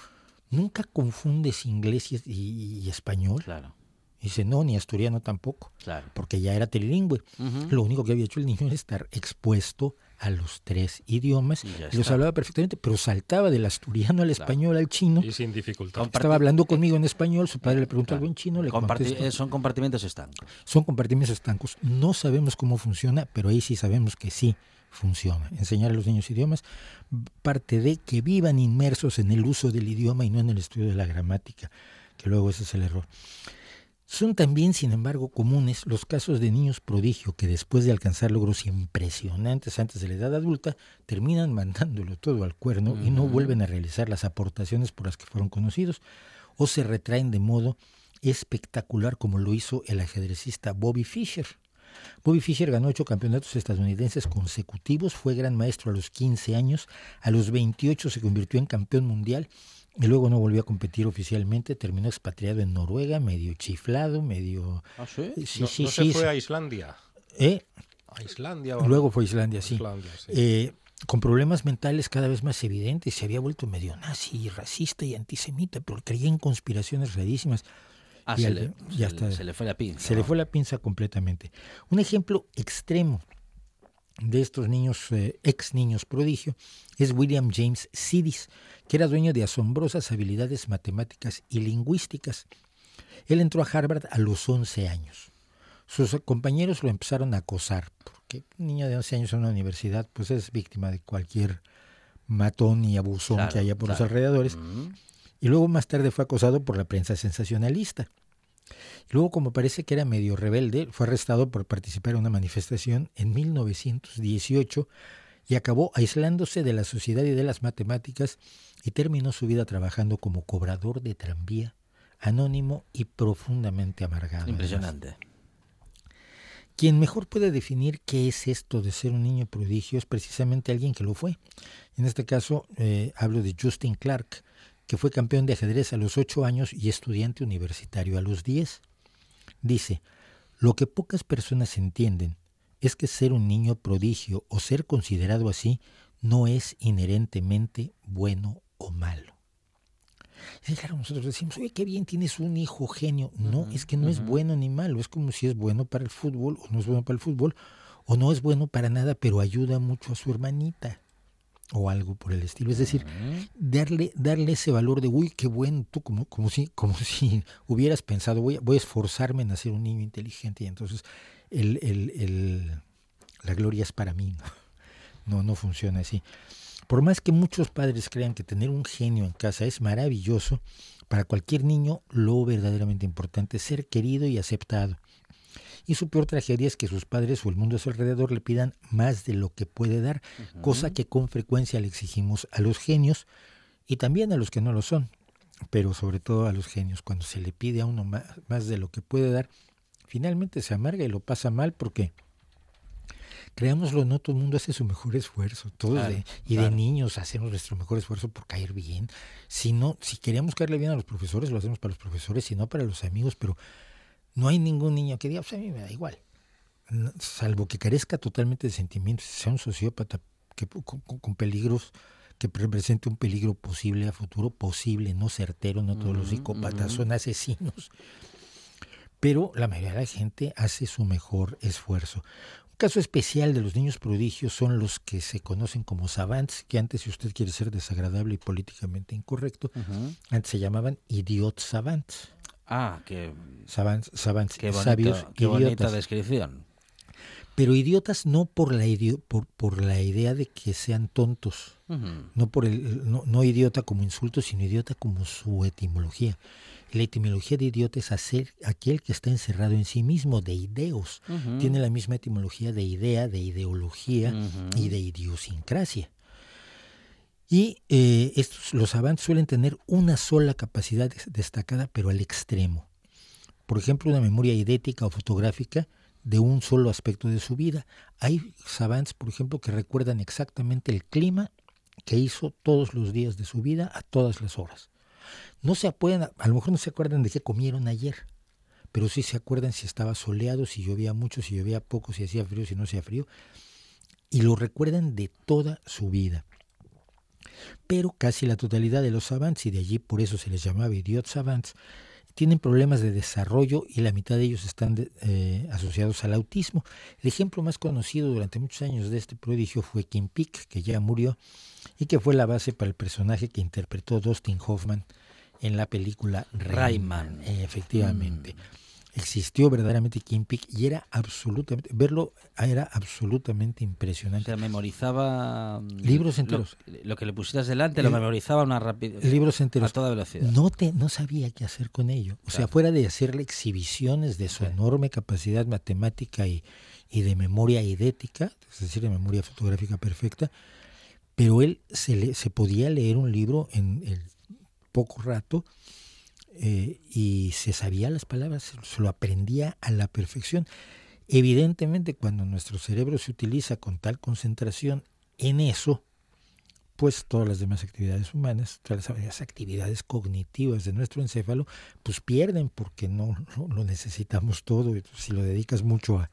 nunca confundes inglés y, español? Claro. Y dice, no, ni asturiano tampoco, claro. porque ya era trilingüe. Lo único que había hecho el niño era estar expuesto a los tres idiomas. Y los hablaba perfectamente, pero saltaba del asturiano al español al chino. Y sin dificultad. Estaba hablando conmigo en español, su padre le preguntó algo en chino, le eh, Son compartimentos estancos. Son compartimentos estancos. No sabemos cómo funciona, pero ahí sí sabemos que sí funciona. Enseñar a los niños idiomas parte de que vivan inmersos en el uso del idioma y no en el estudio de la gramática, que luego ese es el error. Son también, sin embargo, comunes los casos de niños prodigio que después de alcanzar logros impresionantes antes de la edad adulta, terminan mandándolo todo al cuerno y no vuelven a realizar las aportaciones por las que fueron conocidos, o se retraen de modo espectacular como lo hizo el ajedrecista Bobby Fischer. Bobby Fischer ganó ocho campeonatos estadounidenses consecutivos, fue gran maestro a los 15 años, a los 28 se convirtió en campeón mundial y luego no volvió a competir oficialmente, terminó expatriado en Noruega, medio chiflado, medio... ¿Ah, sí? Sí, no, sí, no sí, se fue a Islandia. ¿Eh? A Islandia. Luego fue a Islandia, sí. Islandia, sí. Eh, con problemas mentales cada vez más evidentes, se había vuelto medio nazi, racista y antisemita, pero creía en conspiraciones rarísimas. Ah, Y se, al- le, ya se, está. se le fue la pinza. Se le fue la pinza completamente. Un ejemplo extremo de estos niños, eh, ex niños prodigio, es William James Sidis, que era dueño de asombrosas habilidades matemáticas y lingüísticas. Él entró a Harvard a los 11 años. Sus compañeros lo empezaron a acosar, porque un niño de 11 años en una universidad pues es víctima de cualquier matón y abusón Claro, que haya por los alrededores. Mm. Y luego más tarde fue acosado por la prensa sensacionalista. Luego, como parece que era medio rebelde, fue arrestado por participar en una manifestación en 1918 y acabó aislándose de la sociedad y de las matemáticas y terminó su vida trabajando como cobrador de tranvía, anónimo y profundamente amargado. además. Impresionante. Quien mejor puede definir qué es esto de ser un niño prodigio es precisamente alguien que lo fue. En este caso eh, hablo de Justin Clark, que fue campeón de ajedrez a los 8 años y estudiante universitario a los 10. Dice, lo que pocas personas entienden es que ser un niño prodigio o ser considerado así no es inherentemente bueno o malo. Y claro, nosotros decimos, oye, qué bien, tienes un hijo genio. No, es que no es bueno ni malo, es como si es bueno para el fútbol o no es bueno para el fútbol, o no es bueno para nada, pero ayuda mucho a su hermanita o algo por el estilo. Es decir, darle, darle ese valor de, uy, qué bueno, tú como, como, si, como si hubieras pensado, voy a, voy a esforzarme en hacer un niño inteligente y entonces el, el, el, la gloria es para mí. ¿no? no, no funciona así. Por más que muchos padres crean que tener un genio en casa es maravilloso, para cualquier niño lo verdaderamente importante es ser querido y aceptado. Y su peor tragedia es que sus padres o el mundo a su alrededor le pidan más de lo que puede dar, cosa que con frecuencia le exigimos a los genios y también a los que no lo son, pero sobre todo a los genios. Cuando se le pide a uno más, más de lo que puede dar, finalmente se amarga y lo pasa mal porque creámoslo no, todo el mundo hace su mejor esfuerzo, todos Claro, de, y claro. de niños hacemos nuestro mejor esfuerzo por caer bien. Si no, si queremos caerle bien a los profesores, lo hacemos para los profesores, si no para los amigos, pero no hay ningún niño que diga, pues a mí me da igual. No, salvo que carezca totalmente de sentimientos, sea un sociópata que, con, con- con peligros, que represente un peligro posible a futuro, posible, no certero, no todos los psicópatas son asesinos. Pero la mayoría de la gente hace su mejor esfuerzo. Un caso especial de los niños prodigios son los que se conocen como savants, que antes, si usted quiere ser desagradable y políticamente incorrecto, antes se llamaban idiot savants. Ah, qué, bonito, sabios qué bonita descripción. Pero idiotas no por la, idio- por, por la idea de que sean tontos, no por el no, no idiota como insulto, sino idiota como su etimología. La etimología de idiota es hacer aquel que está encerrado en sí mismo, de ideos. Tiene la misma etimología de idea, de ideología y de idiosincrasia. Y eh, estos, los avances suelen tener una sola capacidad des- destacada, pero al extremo. Por ejemplo, una memoria idética o fotográfica de un solo aspecto de su vida. Hay savants, por ejemplo, que recuerdan exactamente el clima que hizo todos los días de su vida a todas las horas. No se pueden, a lo mejor no se acuerdan de qué comieron ayer, pero sí se acuerdan si estaba soleado, si llovía mucho, si llovía poco, si hacía frío, si no hacía frío, y lo recuerdan de toda su vida. Pero casi la totalidad de los savants, y de allí por eso se les llamaba idiot savants, tienen problemas de desarrollo y la mitad de ellos están de- eh, asociados al autismo. El ejemplo más conocido durante muchos años de este prodigio fue Kim Peek, que ya murió y que fue la base para el personaje que interpretó Dustin Hoffman en la película Rayman. Rayman. Eh, efectivamente. Existió verdaderamente Kim Peek y era absolutamente, verlo era absolutamente O impresionante. sea, memorizaba... mm, Libros enteros. Lo, que le pusieras delante lo memorizaba a una rapidez. libros enteros. A toda velocidad. No, te, no sabía qué hacer con ello. O sea, fuera de hacerle exhibiciones de su Sí. enorme capacidad matemática y, y de memoria idética, es decir, de memoria fotográfica perfecta, pero él se, le, se podía leer un libro en el poco rato eh, y se sabía las palabras, se- lo aprendía a la perfección. Evidentemente, cuando nuestro cerebro se utiliza con tal concentración en eso, pues todas las demás actividades humanas, todas las actividades cognitivas de nuestro encéfalo, pues pierden porque no, no lo necesitamos todo. Si lo dedicas mucho a...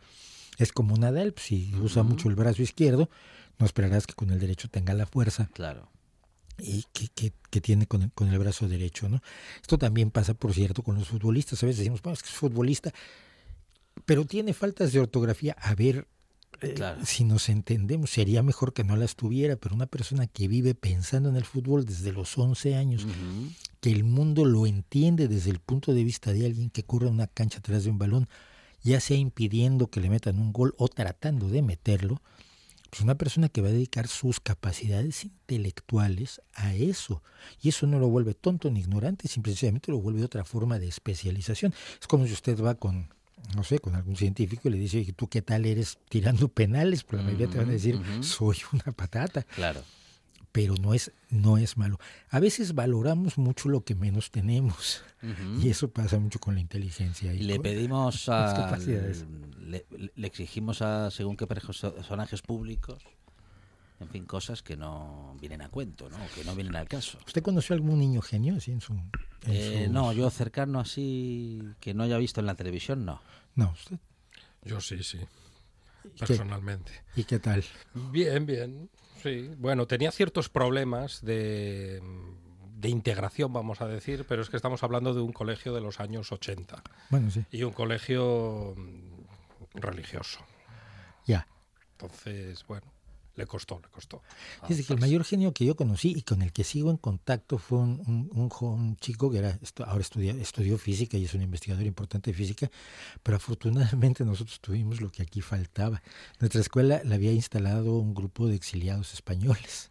Es como Nadal, pues, si usa mucho el brazo izquierdo, no esperarás que con el derecho tenga la fuerza Claro. Y que, que- que tiene con el, con el brazo derecho. ¿no? Esto también pasa, por cierto, con los futbolistas. A veces decimos, bueno, es que es futbolista, pero tiene faltas de ortografía. A ver, eh, Claro. si nos entendemos, sería mejor que no las tuviera, pero una persona que vive pensando en el fútbol desde los 11 años, que el mundo lo entiende desde el punto de vista de alguien que corre una cancha atrás de un balón, ya sea impidiendo que le metan un gol o tratando de meterlo, pues una persona que va a dedicar sus capacidades intelectuales a eso. Y eso no lo vuelve tonto ni ignorante, simplemente lo vuelve otra forma de especialización. Es como si usted va con, no sé, con algún científico y le dice, "Oye, ¿tú qué tal eres tirando penales? Pues la mayoría te van a decir, ujú. soy una patata. Claro. Pero no es, no es malo. A veces valoramos mucho lo que menos tenemos y eso pasa mucho con la inteligencia. Y, le pedimos a... Le, le, exigimos a según qué personajes públicos en fin, cosas que no vienen a cuento, ¿no? que no vienen al caso. ¿Usted conoció algún niño genio así en su...? Eh, no, yo cercano así, que no haya visto en la televisión, no. No, usted... Yo sí, sí, personalmente. ¿Y qué tal? Bien, bien, sí. Bueno, tenía ciertos problemas de, de integración, vamos a decir, pero es que estamos hablando de un colegio de los años 80. Bueno, sí. Y un colegio religioso. Ya. Entonces, bueno, le costó, le costó. Dice que el mayor genio que yo conocí y con el que sigo en contacto fue un, un, chico que era, ahora estudia, estudió física y es un investigador importante de física, pero afortunadamente nosotros tuvimos lo que aquí faltaba. Nuestra escuela la había instalado un grupo de exiliados españoles.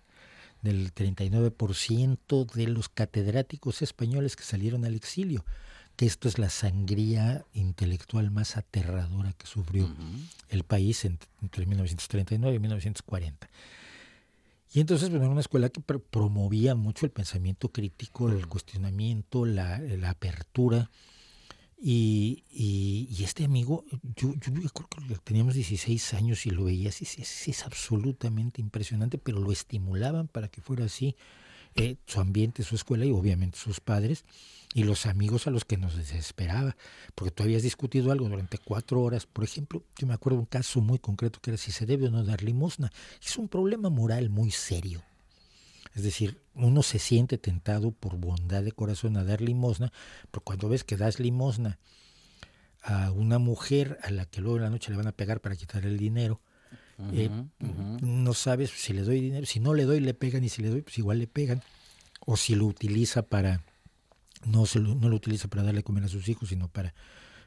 Del 39% de los catedráticos españoles que salieron al exilio que esto es la sangría intelectual más aterradora que sufrió el país entre 1939 y 1940. Y entonces, bueno, era una escuela que promovía mucho el pensamiento crítico, el cuestionamiento, la, apertura. Y, y, este amigo, yo, yo, creo que teníamos 16 años y lo veía así, es, es, absolutamente impresionante, pero lo estimulaban para que fuera así eh, su ambiente, su escuela y obviamente sus padres y los amigos a los que nos desesperaba, porque tú habías discutido algo durante cuatro horas. Por ejemplo, yo me acuerdo un caso muy concreto que era si se debe o no dar limosna. Es un problema moral muy serio. Es decir, uno se siente tentado por bondad de corazón a dar limosna, pero cuando ves que das limosna a una mujer a la que luego en la noche le van a pegar para quitar el dinero, eh, no sabes si le doy dinero, si no le doy le pegan y si le doy pues igual le pegan, o si lo utiliza para no, se lo, no lo utiliza para darle comer a sus hijos, sino para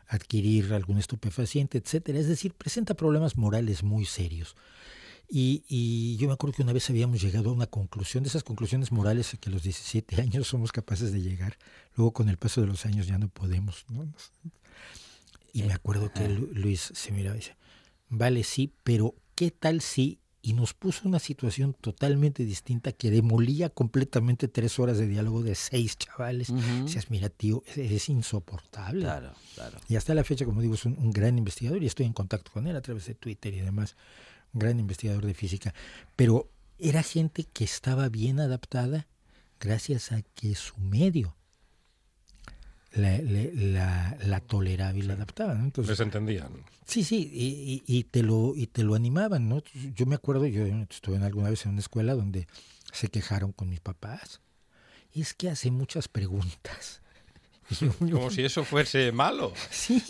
adquirir algún estupefaciente, etcétera. Es decir, presenta problemas morales muy serios. Y, y, yo me acuerdo que una vez habíamos llegado a una conclusión, de esas conclusiones morales que a los 17 años somos capaces de llegar, luego con el paso de los años ya no podemos. Y me acuerdo que Luis se miraba y dice, vale, sí, pero ¿qué tal si y nos puso una situación totalmente distinta que demolía completamente tres horas de diálogo de seis chavales. Decías, mira, tío, es, insoportable. Claro, claro. Y hasta la fecha, como digo, es un, gran investigador y estoy en contacto con él a través de Twitter y demás. Un gran investigador de física. Pero era gente que estaba bien adaptada gracias a que su medio la, la, la, toleraba y la adaptaba. ¿no? Entonces, Les entendían. Sí, sí, y, y, te lo, y te lo animaban. ¿no? Yo me acuerdo, yo estuve en alguna vez en una escuela donde se quejaron con mis papás. Y es que hace muchas preguntas. Como si eso fuese malo. Sí,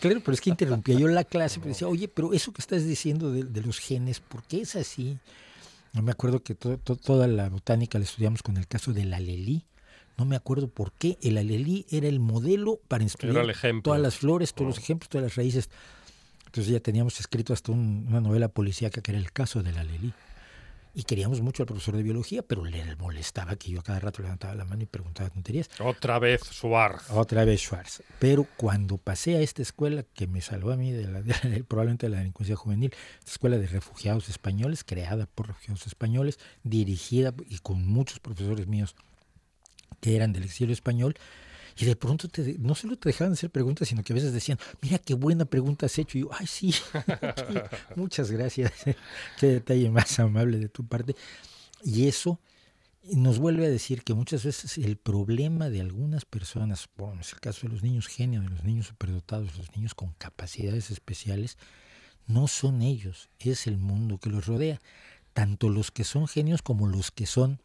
claro, pero es que interrumpía yo la clase, pero decía, oye, pero eso que estás diciendo de, de los genes, ¿por qué es así? No me acuerdo que toda la botánica la estudiamos con el caso del alelí no me acuerdo por qué, el alelí era el modelo para estudiar todas las flores, todos los oh. ejemplos, todas las raíces. Entonces ya teníamos escrito hasta una novela policíaca que era el caso del alelí. Y queríamos mucho al profesor de biología, pero le molestaba que yo a cada rato levantaba la mano y preguntaba tonterías. Otra vez Schwarz. Otra vez Schwarz. Pero cuando pasé a esta escuela que me salvó a mí de la, probablemente de la delincuencia juvenil, esta escuela de refugiados españoles, creada por refugiados españoles, dirigida y con muchos profesores míos que eran del exilio español, y de pronto te, no solo te dejaban hacer preguntas, sino que a veces decían, mira qué buena pregunta has hecho. Y yo, ay, sí, muchas gracias. qué detalle más amable de tu parte. Y eso nos vuelve a decir que muchas veces el problema de algunas personas, bueno, es el caso de los niños genios, de los niños superdotados, los niños con capacidades especiales, no son ellos, es el mundo que los rodea. Tanto los que son genios como los que son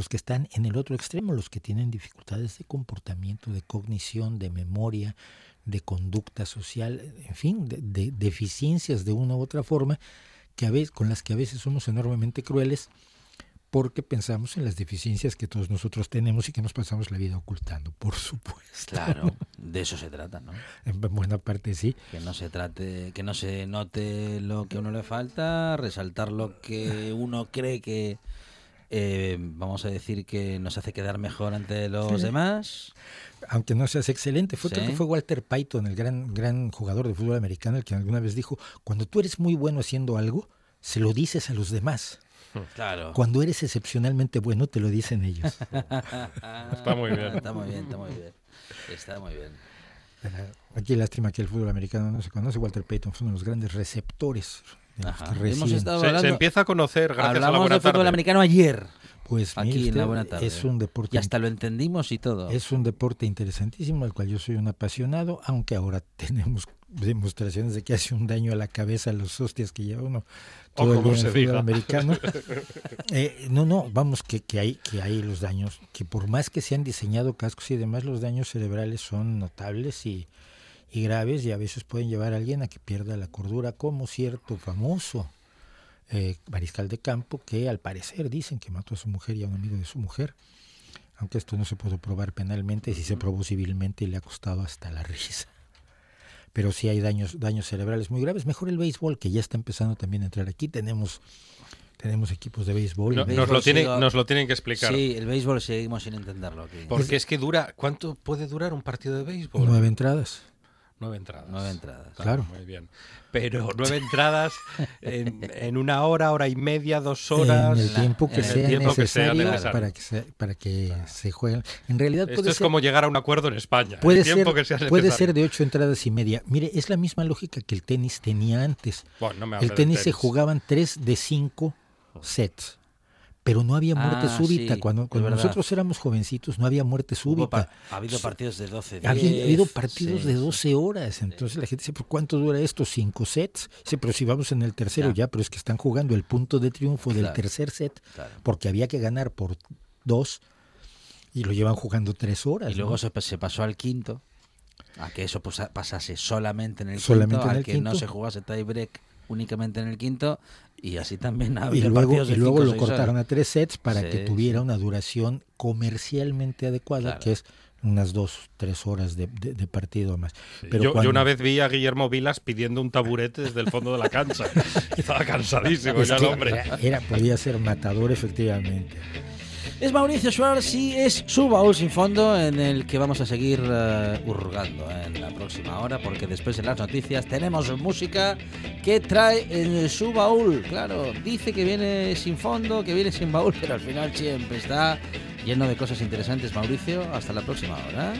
los que están en el otro extremo, los que tienen dificultades de comportamiento, de cognición, de memoria, de conducta social, en fin, de, deficiencias de una u otra forma, que a veces, con las que a veces somos enormemente crueles porque pensamos en las deficiencias que todos nosotros tenemos y que nos pasamos la vida ocultando, por supuesto. Claro, de eso se trata, ¿no? En buena parte sí. Que no se trate, que no se note lo que a uno le falta, resaltar lo que uno cree que eh, vamos a decir que nos hace quedar mejor ante los demás. Aunque no seas excelente, fue, que fue Walter Payton, el gran, gran jugador de fútbol americano, el que alguna vez dijo, cuando tú eres muy bueno haciendo algo, se lo dices a los demás. Claro. Cuando eres excepcionalmente bueno, te lo dicen ellos. Está muy bien. Está muy bien, está muy bien. Está muy bien. Aquí lástima que el fútbol americano no se conoce. Walter Payton fue uno de los grandes receptores Ajá. que Hemos reciben. estado Se, empieza a conocer gracias a la Hablamos buena de fútbol tarde. americano ayer, Pues mire aquí en la buena tarde. es un deporte Y hasta lo entendimos y todo. Es un deporte interesantísimo, del cual yo soy un apasionado, aunque ahora tenemos demostraciones de que hace un daño a la cabeza los hostias que lleva uno todo el en fútbol americano. Eh, no, no, vamos, que, que, hay, que hay los daños, que por más que se han diseñado cascos y demás, los daños cerebrales son notables y, y graves y a veces pueden llevar a alguien a que pierda la cordura, como cierto famoso eh, mariscal de campo que al parecer dicen que mató a su mujer y a un amigo de su mujer aunque esto no se pudo probar penalmente, sí se probó civilmente y le ha costado hasta la risa. Pero sí hay daños, daños cerebrales muy graves. Mejor el béisbol, que ya está empezando también a entrar aquí. Tenemos, tenemos equipos de béisbol. No- béisbol nos, lo tienen, sigo- nos lo tienen que explicar. Sí, el béisbol seguimos sin entenderlo aquí. Porque es que dura. ¿Cuánto puede durar un partido de béisbol? Nueve entradas. Nueve entradas. Nueve entradas. Claro. Muy bien. Pero nueve entradas en, en una hora, hora y media, dos horas. en el tiempo que en el sea que sea necesario para que, se, para que se jueguen. En realidad Esto es ser, como llegar a un acuerdo en España. puede el tiempo ser, que sea puede ser de ocho entradas y media. Mire, es la misma lógica que el tenis tenía antes. Bueno, no me El tenis se jugaban tres de cinco sets. Pero no había muerte Ah, súbita. sí, cuando nosotros éramos jovencitos, no había muerte súbita. ha habido partidos de 12 Ha habido, ha habido 10, partidos sí, de sí. 12 horas. Entonces la gente dice, ¿por cuánto dura esto? ¿Cinco sets? Dice, pero si vamos en el tercero Ya. ya, pero es que están jugando el punto de triunfo del tercer set, Claro. porque había que ganar por dos y lo llevan jugando tres horas. Y luego ¿no? se, se pasó al quinto, a que eso pues, pasase solamente en el Solamente quinto, en a que no se jugase tie break únicamente en el quinto, y así también ha y luego, partidos de y luego cinco lo cortaron horas. a tres sets para Sí, que tuviera sí. una duración comercialmente adecuada, Claro. que es unas dos, tres horas de, de- de partido más. Pero yo, yo una vez vi a Guillermo Vilas pidiendo un taburete desde el fondo de la cancha. Estaba cansadísimo Es ya el hombre. era, era- podía ser matador efectivamente. Es Mauricio Schwartz y es su baúl sin fondo en el que vamos a seguir eh, hurgando en la próxima hora porque después de las noticias tenemos música que trae en su baúl. Claro, dice que viene sin fondo, que viene sin baúl, pero al final siempre está lleno de cosas interesantes. Mauricio, hasta la próxima hora.